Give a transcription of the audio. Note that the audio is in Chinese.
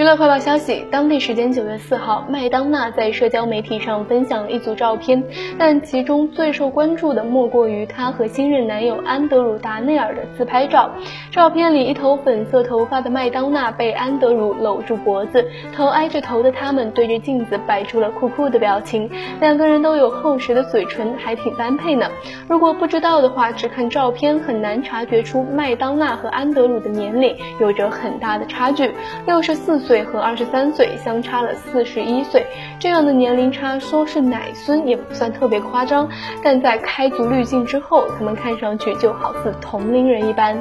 娱乐快报消息：当地时间九月四号，麦当娜在社交媒体上分享了一组照片，但其中最受关注的莫过于她和新任男友安德鲁·达内尔的自拍照。照片里，一头粉色头发的麦当娜被安德鲁搂住脖子，头挨着头的他们对着镜子摆出了酷酷的表情，两个人都有厚实的嘴唇，还挺般配呢。如果不知道的话，只看照片很难察觉出麦当娜和安德鲁的年龄有着很大的差距，六十四。岁岁和二十三岁相差了四十一岁，这样的年龄差说是奶孙也不算特别夸张，但在开足滤镜之后，他们看上去就好似同龄人一般。